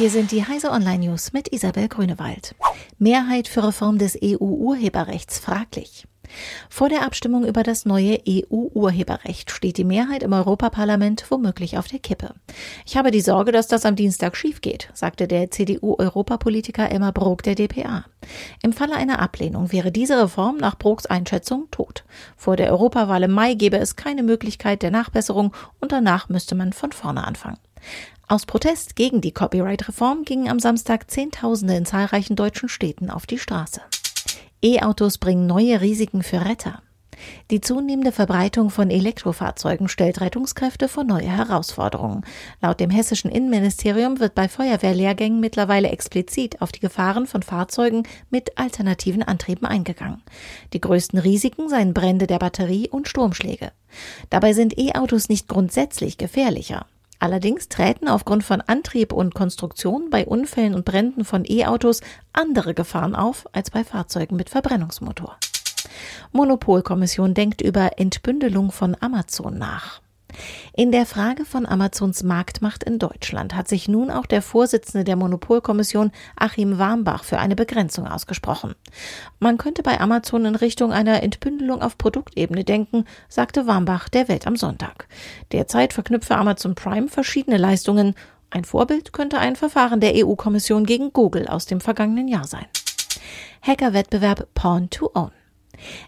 Hier sind die Heise Online News mit Isabel Grünewald. Mehrheit für Reform des EU-Urheberrechts fraglich. Vor der Abstimmung über das neue EU-Urheberrecht steht die Mehrheit im Europaparlament womöglich auf der Kippe. Ich habe die Sorge, dass das am Dienstag schief geht, sagte der CDU-Europapolitiker Elmar Brok der DPA. Im Falle einer Ablehnung wäre diese Reform nach Broks Einschätzung tot. Vor der Europawahl im Mai gäbe es keine Möglichkeit der Nachbesserung und danach müsste man von vorne anfangen. Aus Protest gegen die Copyright-Reform gingen am Samstag Zehntausende in zahlreichen deutschen Städten auf die Straße. E-Autos bringen neue Risiken für Retter. Die zunehmende Verbreitung von Elektrofahrzeugen stellt Rettungskräfte vor neue Herausforderungen. Laut dem hessischen Innenministerium wird bei Feuerwehrlehrgängen mittlerweile explizit auf die Gefahren von Fahrzeugen mit alternativen Antrieben eingegangen. Die größten Risiken seien Brände der Batterie und Sturmschläge. Dabei sind E-Autos nicht grundsätzlich gefährlicher. Allerdings treten aufgrund von Antrieb und Konstruktion bei Unfällen und Bränden von E-Autos andere Gefahren auf als bei Fahrzeugen mit Verbrennungsmotor. Monopolkommission denkt über Entbündelung von Amazon nach. In der Frage von Amazons Marktmacht in Deutschland hat sich nun auch der Vorsitzende der Monopolkommission Achim Warmbach für eine Begrenzung ausgesprochen. Man könnte bei Amazon in Richtung einer Entbündelung auf Produktebene denken, sagte Warmbach der Welt am Sonntag. Derzeit verknüpfe Amazon Prime verschiedene Leistungen. Ein Vorbild könnte ein Verfahren der EU-Kommission gegen Google aus dem vergangenen Jahr sein. Hackerwettbewerb Pawn to Own.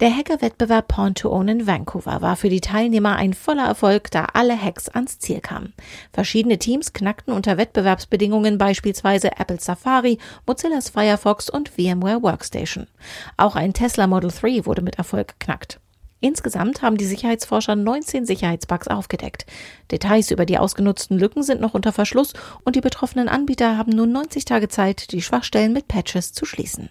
Der Hackerwettbewerb Pawn to Own in Vancouver war für die Teilnehmer ein voller Erfolg, da alle Hacks ans Ziel kamen. Verschiedene Teams knackten unter Wettbewerbsbedingungen beispielsweise Apple Safari, Mozillas Firefox und VMware Workstation. Auch ein Tesla Model 3 wurde mit Erfolg geknackt. Insgesamt haben die Sicherheitsforscher 19 Sicherheitsbugs aufgedeckt. Details über die ausgenutzten Lücken sind noch unter Verschluss und die betroffenen Anbieter haben nun 90 Tage Zeit, die Schwachstellen mit Patches zu schließen.